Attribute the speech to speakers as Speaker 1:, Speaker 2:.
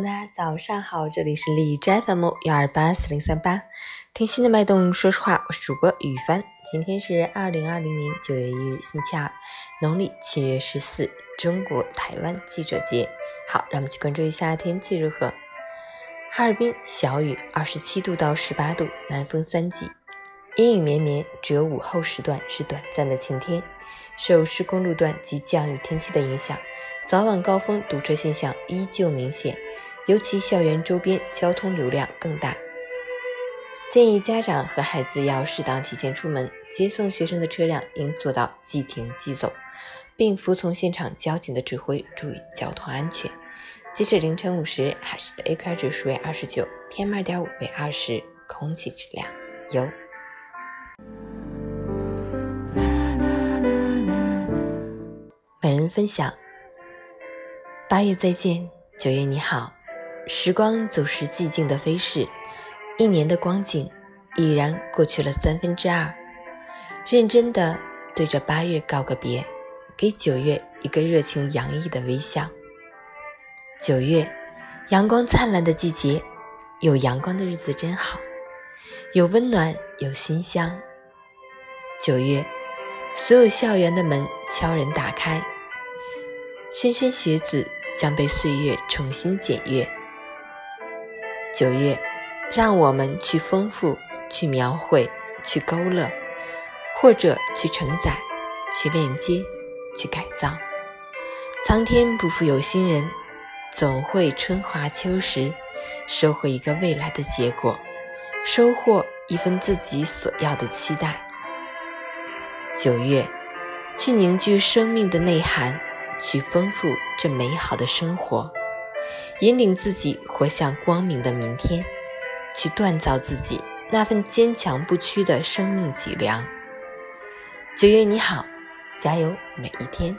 Speaker 1: 大家早上好，这里是荔枝 FM 幺二八四零三八，听心的脉动，说实话，我是主播雨帆。今天是二零二零年九月一日，星期二，农历七月十四，中国台湾记者节。好，让我们去关注一下天气如何。哈尔滨小雨，二十七度到十八度，南风三级，阴雨绵绵，只有午后时段是短暂的晴天。受施工路段及降雨天气的影响，早晚高峰堵车现象依旧明显，尤其校园周边交通流量更大。建议家长和孩子要适当提前出门，接送学生的车辆应做到即停即走，并服从现场交警的指挥，注意交通安全。截止凌晨五时，海市的 AQI 指数为二十九，PM 二点五为二十，空气质量优。分享：八月再见，九月你好。时光总是寂静的飞逝，一年的光景已然过去了三分之二。认真的对着八月告个别，给九月一个热情洋溢的微笑。九月，阳光灿烂的季节，有阳光的日子真好，有温暖，有馨香。九月。所有校园的门悄然打开，莘莘学子将被岁月重新检阅。九月，让我们去丰富，去描绘，去勾勒，或者去承载，去链接，去改造。苍天不负有心人，总会春华秋实，收获一个未来的结果，收获一份自己所要的期待。九月，去凝聚生命的内涵，去丰富这美好的生活，引领自己活向光明的明天，去锻造自己那份坚强不屈的生命脊梁。九月你好，加油每一天。